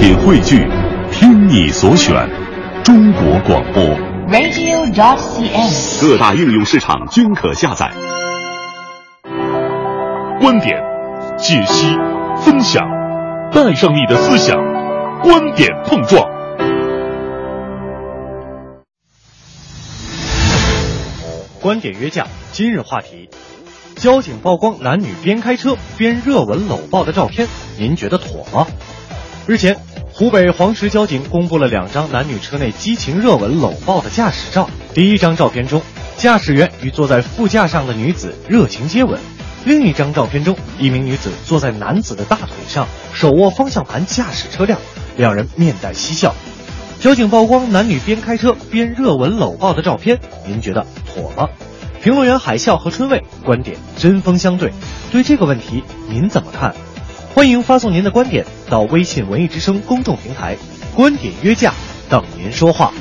品汇聚，听你所选，中国广播。radio.cn。各大应用市场均可下载。观点、解析、分享，带上你的思想，观点碰撞。观点约架，今日话题：交警曝光男女边开车边热吻搂抱的照片，您觉得妥吗？日前，湖北黄石交警公布了两张男女车内激情热吻搂抱的驾驶照。第一张照片中，驾驶员与坐在副驾上的女子热情接吻；另一张照片中，一名女子坐在男子的大腿上，手握方向盘驾驶车辆，两人面带嬉笑。交警曝光男女边开车边热吻搂抱的照片，您觉得妥吗？评论员海啸和春卫观点针锋相对，对这个问题您怎么看？欢迎发送您的观点到微信“文艺之声”公众平台，观点约架，等您说话。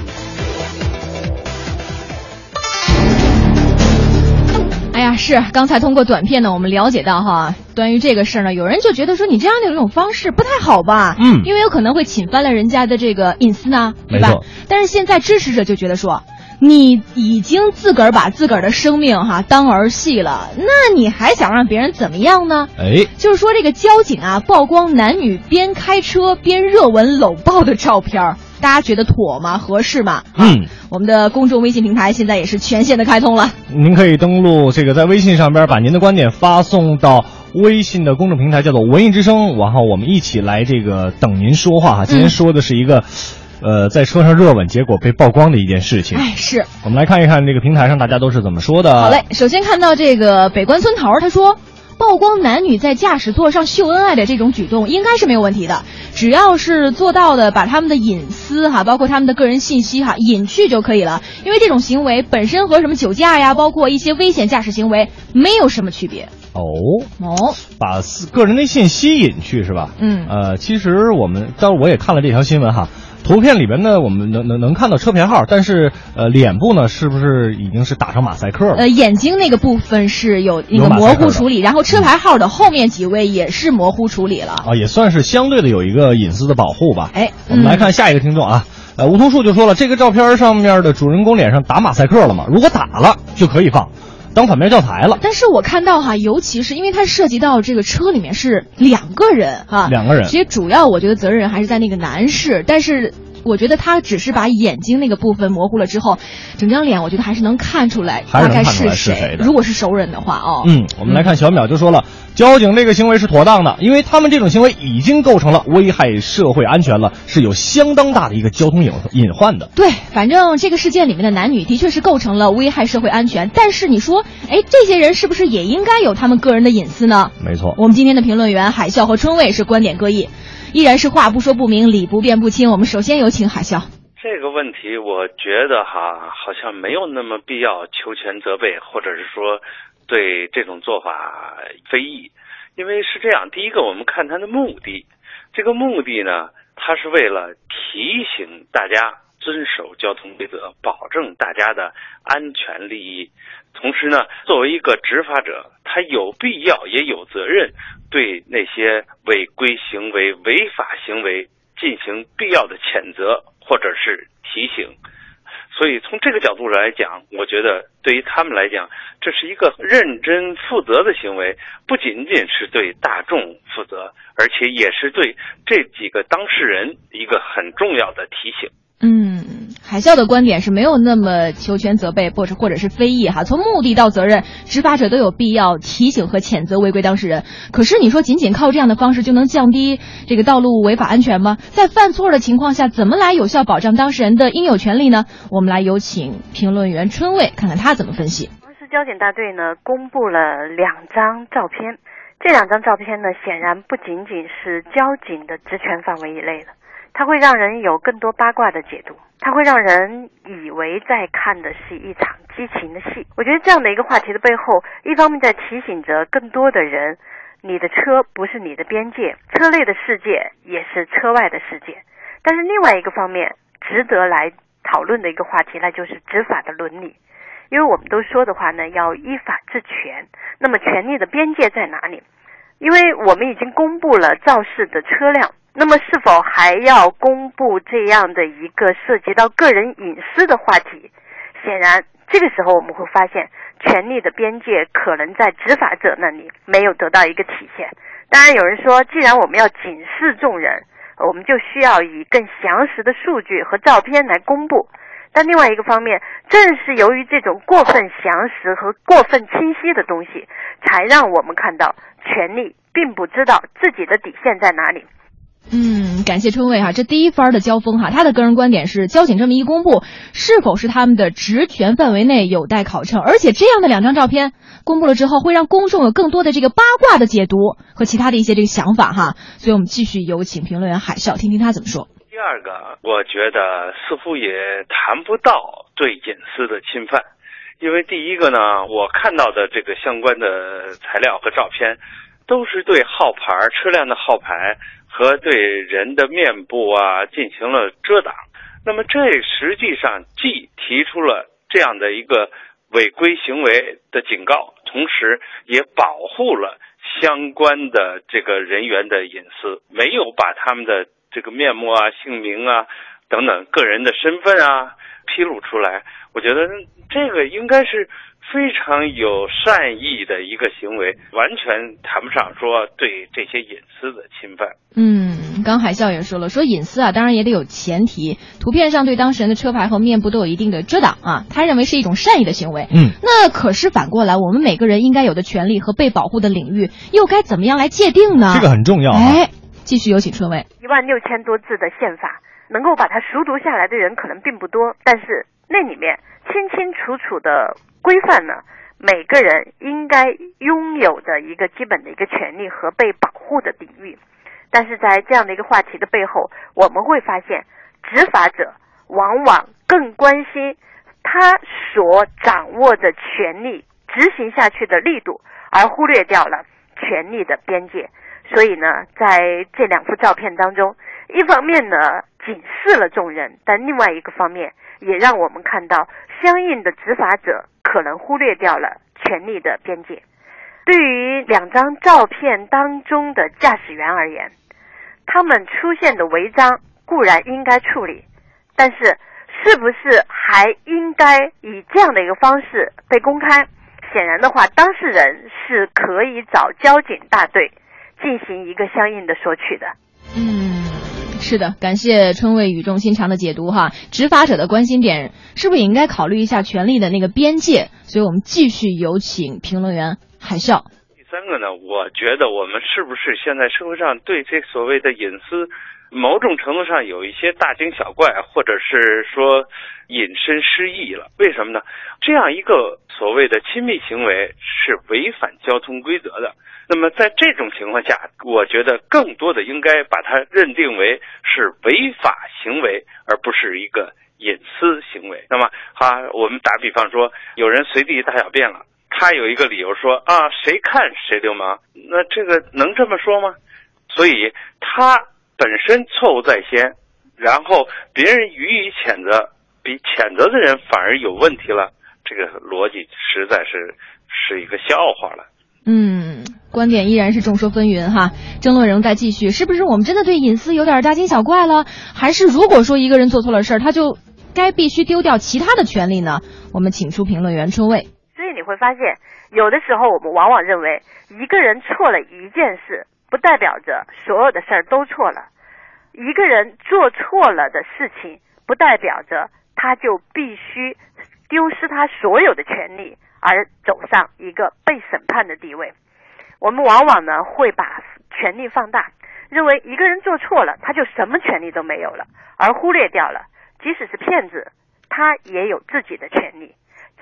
哎呀，是刚才通过短片呢，我们了解到哈，关于这个事儿呢，有人就觉得说你这样的一种方式不太好吧，嗯因为有可能会侵犯了人家的这个隐私呢，对吧？但是现在支持者就觉得说，你已经自个儿把自个儿的生命哈当儿戏了，那你还想让别人怎么样呢？哎，就是说这个交警啊，曝光男女边开车边热吻搂抱的照片儿，大家觉得妥吗？合适吗？嗯，我们的公众微信平台现在也是全线的开通了。您可以登录这个在微信上边把您的观点发送到微信的公众平台，叫做“文艺之声”，然后我们一起来这个等您说话哈。今天说的是一个，呃，在车上热吻结果被曝光的一件事情。哎，是。我们来看一看这个平台上大家都是怎么说的。好嘞，首先看到这个北关村头，他说。曝光男女在驾驶座上秀恩爱的这种举动应该是没有问题的，只要是做到的把他们的隐私哈，包括他们的个人信息哈隐去就可以了。因为这种行为本身和什么酒驾呀，包括一些危险驾驶行为没有什么区别。哦，哦，把私个人的信息隐去是吧？嗯呃，其实我们当然我也看了这条新闻哈。图片里边呢，我们能能能看到车牌号，但是呃，脸部呢是不是已经是打上马赛克了？呃，眼睛那个部分是有那个模糊处理，然后车牌号的后面几位也是模糊处理了。啊，也算是相对的有一个隐私的保护吧。哎我们来看下一个听众啊，呃，梧桐树就说了，这个照片上面的主人公脸上打马赛克了吗？如果打了就可以放，当反面教材了。但是我看到哈，尤其是因为它涉及到这个车里面是两个人哈，两个人其实主要我觉得责任人还是在那个男士，但是我觉得他只是把眼睛那个部分模糊了之后，整张脸我觉得还是能看出来大概是谁如果是熟人的话哦，嗯，我们来看小淼就说了，交警这个行为是妥当的，因为他们这种行为已经构成了危害社会安全了，是有相当大的一个交通隐隐患的。对，反正这个事件里面的男女的确是构成了危害社会安全，但是你说，哎，这些人是不是也应该有他们个人的隐私呢？没错，我们今天的评论员海啸和春卫是观点各异，依然是话不说不明，理不辩不清。我们首先有请海啸。这个问题，我觉得哈，好像没有那么必要求全责备，或者是说对这种做法非议，因为是这样。第一个，我们看他的目的，这个目的呢，他是为了提醒大家遵守交通规则，保证大家的安全利益。同时呢，作为一个执法者，他有必要也有责任对那些违规行为、违法行为进行必要的谴责或者是提醒。所以从这个角度来讲，我觉得对于他们来讲，这是一个认真负责的行为，不仅仅是对大众负责，而且也是对这几个当事人一个很重要的提醒。嗯，海啸的观点是没有那么求全责备，或者或者是非议哈。从目的到责任，执法者都有必要提醒和谴责违规当事人。可是你说仅仅靠这样的方式就能降低这个道路违法安全吗？在犯错的情况下，怎么来有效保障当事人的应有权利呢？我们来有请评论员春卫看看他怎么分析。黄石交警大队呢公布了两张照片，这两张照片呢显然不仅仅是交警的职权范围以内的。它会让人有更多八卦的解读，它会让人以为在看的是一场激情的戏。我觉得这样的一个话题的背后，一方面在提醒着更多的人，你的车不是你的边界，车内的世界也是车外的世界。但是另外一个方面，值得来讨论的一个话题，那就是执法的伦理。因为我们都说的话呢，要依法治权。那么权利的边界在哪里？因为我们已经公布了肇事的车辆，那么是否还要公布这样的一个涉及到个人隐私的话题？显然，这个时候我们会发现，权力的边界可能在执法者那里没有得到一个体现。当然，有人说，既然我们要警示众人，我们就需要以更详实的数据和照片来公布。但另外一个方面，正是由于这种过分详实和过分清晰的东西，才让我们看到权力并不知道自己的底线在哪里。嗯，感谢春卫哈，这第一番的交锋哈，他的个人观点是，交警这么一公布，是否是他们的职权范围内有待考证，而且这样的两张照片公布了之后，会让公众有更多的这个八卦的解读和其他的一些这个想法哈，所以我们继续有请评论员海啸听听他怎么说。第二个，我觉得似乎也谈不到对隐私的侵犯，因为第一个呢，我看到的这个相关的材料和照片，都是对号牌车辆的号牌。和对人的面部啊进行了遮挡，那么这实际上既提出了这样的一个违规行为的警告，同时也保护了相关的这个人员的隐私，没有把他们的这个面目啊、姓名啊等等个人的身份啊披露出来。我觉得这个应该是。非常有善意的一个行为，完全谈不上说对这些隐私的侵犯。嗯，刚海啸也说了，说隐私啊，当然也得有前提。图片上对当事人的车牌和面部都有一定的遮挡啊，他认为是一种善意的行为。嗯，那可是反过来，我们每个人应该有的权利和被保护的领域，又该怎么样来界定呢？这个很重要。哎，继续有请春伟。一万六千多字的宪法，能够把它熟读下来的人可能并不多，但是那里面清清楚楚的。规范了每个人应该拥有的一个基本的一个权利和被保护的领域，但是在这样的一个话题的背后，我们会发现，执法者往往更关心他所掌握的权利执行下去的力度，而忽略掉了权力的边界。所以呢，在这两幅照片当中，一方面呢警示了众人，但另外一个方面也让我们看到相应的执法者。可能忽略掉了权力的边界。对于两张照片当中的驾驶员而言，他们出现的违章固然应该处理，但是是不是还应该以这样的一个方式被公开？显然的话，当事人是可以找交警大队进行一个相应的索取的。嗯。是的，感谢春卫语重心长的解读哈。执法者的关心点是不是也应该考虑一下权力的那个边界？所以我们继续有请评论员海啸。三个呢，我觉得我们是不是现在社会上对这所谓的隐私，某种程度上有一些大惊小怪，或者是说隐身失忆了？为什么呢？这样一个所谓的亲密行为是违反交通规则的。那么在这种情况下，我觉得更多的应该把它认定为是违法行为，而不是一个隐私行为。那么，哈，我们打比方说，有人随地大小便了，他有一个理由说啊，谁看谁流氓，那这个能这么说吗？所以他本身错误在先，然后别人予以谴责，比谴责的人反而有问题了，这个逻辑实在是是一个笑话了。嗯，观点依然是众说纷纭哈，争论仍在继续。是不是我们真的对隐私有点大惊小怪了？还是如果说一个人做错了事儿，他就该必须丢掉其他的权利呢？我们请出评论员春卫。所以你会发现，有的时候我们往往认为一个人错了一件事，不代表着所有的事儿都错了；一个人做错了的事情，不代表着他就必须丢失他所有的权利。而走上一个被审判的地位，我们往往呢会把权力放大，认为一个人做错了，他就什么权利都没有了，而忽略掉了，即使是骗子，他也有自己的权利；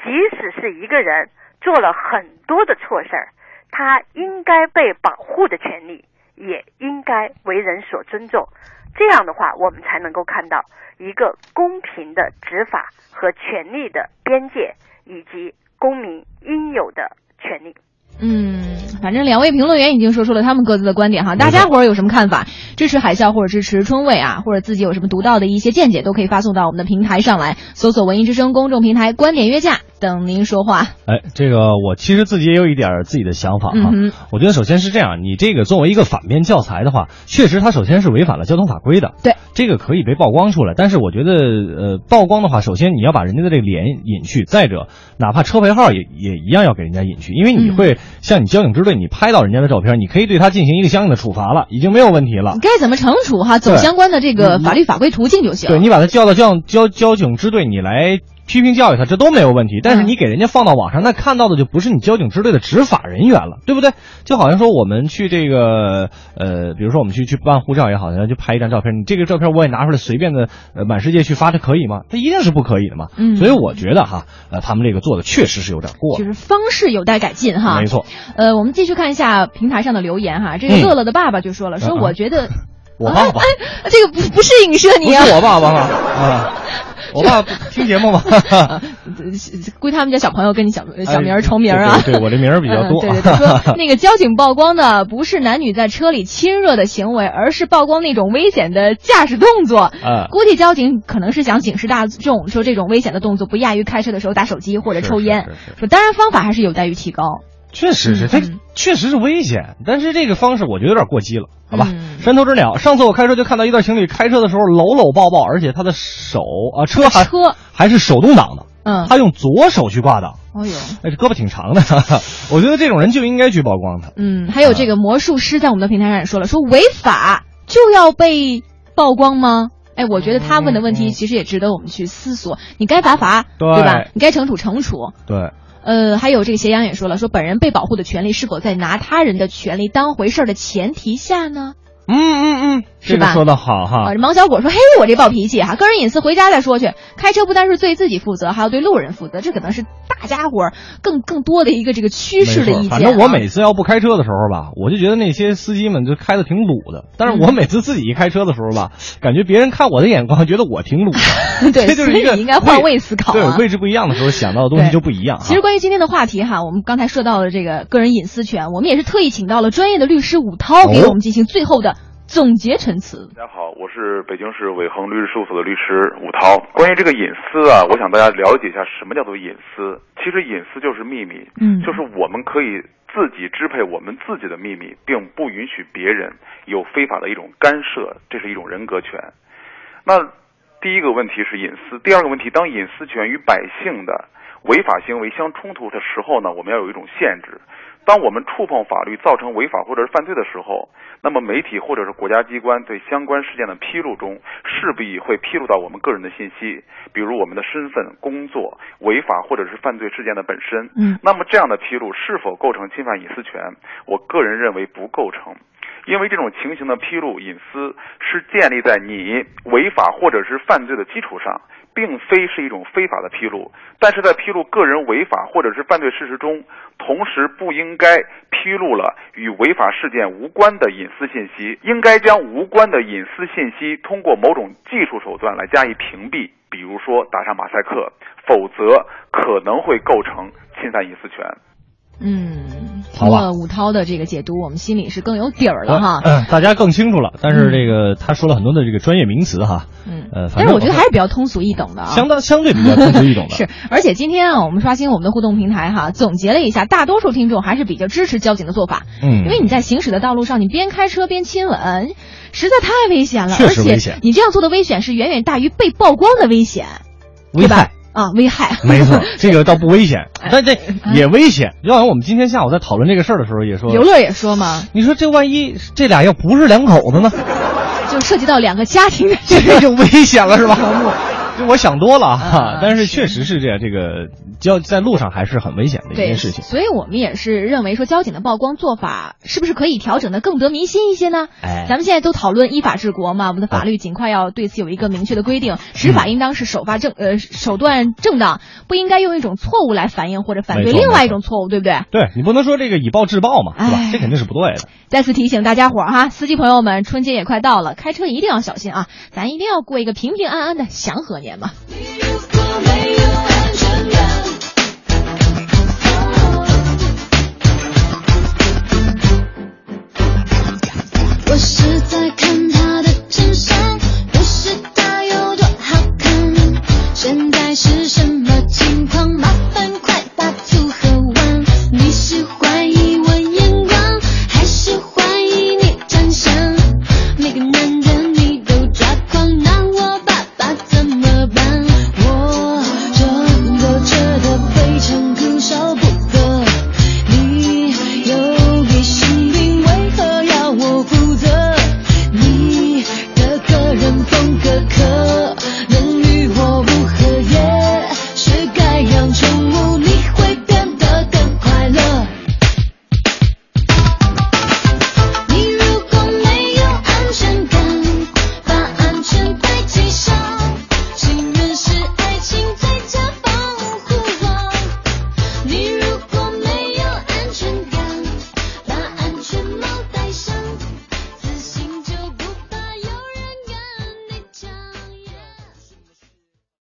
即使是一个人做了很多的错事儿，他应该被保护的权利，也应该为人所尊重。这样的话，我们才能够看到一个公平的执法和权利的边界，以及。公民应有的权利。嗯，反正两位评论员已经说出了他们各自的观点哈，大家伙儿有什么看法？支持海啸或者支持春卫啊，或者自己有什么独到的一些见解，都可以发送到我们的平台上来，搜索“文艺之声”公众平台，观点约架。等您说话。哎，这个我其实自己也有一点自己的想法哈。嗯我觉得首先是这样，你这个作为一个反面教材的话，确实它首先是违反了交通法规的。对，这个可以被曝光出来。但是我觉得，呃，曝光的话，首先你要把人家的这个脸隐去，再者，哪怕车牌号也也一样要给人家隐去，因为你嗯会像你交警支队，你拍到人家的照片，你可以对他进行一个相应的处罚了，已经没有问题了。该怎么惩处哈？走相关的这个法律法规途径就行。对你把他叫到交交交警支队，你来批评教育他，这都没有问题。但是嗯你给人家放到网上，那看到的就不是你交警支队的执法人员了，对不对？就好像说我们去这个呃，比如说我们去去办护照也好，然后就拍一张照片，你这个照片我也拿出来随便的呃满世界去发，这可以吗？它一定是不可以的嘛。嗯所以我觉得哈，呃，他们这个做的确实是有点过了。就是方式有待改进哈。没错，呃，我们继续看一下平台上的留言哈。这个嗯乐乐的爸爸就说了，说我觉得我爸爸 这个不不是影射不你啊，是我爸爸吗？啊，我爸不听节目吗？归他们家小朋友跟你小小名儿重名儿啊。哎对我这名儿比较多嗯对对对，说那个交警曝光的不是男女在车里亲热的行为，而是曝光那种危险的驾驶动作。嗯估计交警可能是想警示大众，说这种危险的动作不亚于开车的时候打手机或者抽烟。是是是说当然方法还是有待于提高。确实是，它嗯确实是危险，但是这个方式我觉得有点过激了，好吧？嗯山头之鸟，上次我开车就看到一对情侣开车的时候搂搂抱抱，而且他的手啊车还车还是手动挡的，嗯，他用左手去挂挡，哦呦。哎，这胳膊挺长的，我觉得这种人就应该去曝光他。嗯，还有这个魔术师在我们的平台上也说了，说违法就要被曝光吗？哎，我觉得他问的问题其实也值得我们去思索。你该罚罚，对吧？你该惩处惩处。对，呃，还有这个斜阳也说了，说本人被保护的权利是否在拿他人的权利当回事儿的前提下呢？嗯嗯嗯，是吧这个说的好哈啊，。这王小果说：“嘿，我这暴脾气哈，个人隐私回家再说去。开车不单是对自己负责，还要对路人负责，这可能是大家伙儿更更多的一个这个趋势的意见、啊。反正我每次要不开车的时候吧，我就觉得那些司机们就开的挺鲁的。但是我每次自己一开车的时候吧，感觉别人看我的眼光，觉得我挺鲁的。对，这就是一个所以你应该换位思考对啊。位置不一样的时候，想到的东西就不一样啊。其实关于今天的话题哈，我们刚才说到了这个个人隐私权，我们也是特意请到了专业的律师武涛，给我们进行最后的总结陈词。大家好，我是北京市伟恒律师事务所的律师武涛。关于这个隐私啊，我想大家了解一下什么叫做隐私。其实隐私就是秘密，嗯就是我们可以自己支配我们自己的秘密，并不允许别人有非法的一种干涉，这是一种人格权。那第一个问题是隐私，第二个问题，当隐私权与百姓的违法行为相冲突的时候呢，我们要有一种限制。当我们触碰法律造成违法或者是犯罪的时候，那么媒体或者是国家机关对相关事件的披露中，势必会披露到我们个人的信息，比如我们的身份、工作、违法或者是犯罪事件的本身。嗯那么这样的披露是否构成侵犯隐私权？我个人认为不构成。因为这种情形的披露隐私是建立在你违法或者是犯罪的基础上，并非是一种非法的披露。但是在披露个人违法或者是犯罪事实中，同时不应该披露了与违法事件无关的隐私信息，应该将无关的隐私信息通过某种技术手段来加以屏蔽，比如说打上马赛克，否则可能会构成侵犯隐私权。嗯，好了武涛的这个解读，我们心里是更有底儿了哈。嗯，大家更清楚了。但是这个他说了很多的这个专业名词哈，嗯呃，反正但是我觉得还是比较通俗易懂的啊。相当相对比较通俗易懂的。是，而且今天啊，我们刷新我们的互动平台哈，总结了一下，大多数听众还是比较支持交警的做法，嗯，因为你在行驶的道路上，你边开车边亲吻，实在太危险了，确实而且危险你这样做的危险是远远大于被曝光的危险，对吧危害。啊，危害。没错，这个倒不危险，哎但这也危险。要不然我们今天下午在讨论这个事儿的时候也说，刘乐也说嘛，你说这万一这俩要不是两口子呢，就涉及到两个家庭的这这个就危险了是吧？这我想多了啊哈，但是确实是这样，这个交在路上还是很危险的一件事情。所以我们也是认为说，交警的曝光做法是不是可以调整的更得民心一些呢？哎咱们现在都讨论依法治国嘛，我们的法律尽快要对此有一个明确的规定，执法应当是手法正呃手段正当，不应该用一种错误来反映或者反对另外一种错误，对不对？对你不能说这个以暴制暴嘛，是吧哎？这肯定是不对的。再次提醒大家伙儿哈，司机朋友们，春节也快到了，开车一定要小心啊，咱一定要过一个平平安安的祥和年你如果没有安全感，我是在看他的衬衫，不是他有多好看，现在是什么情况？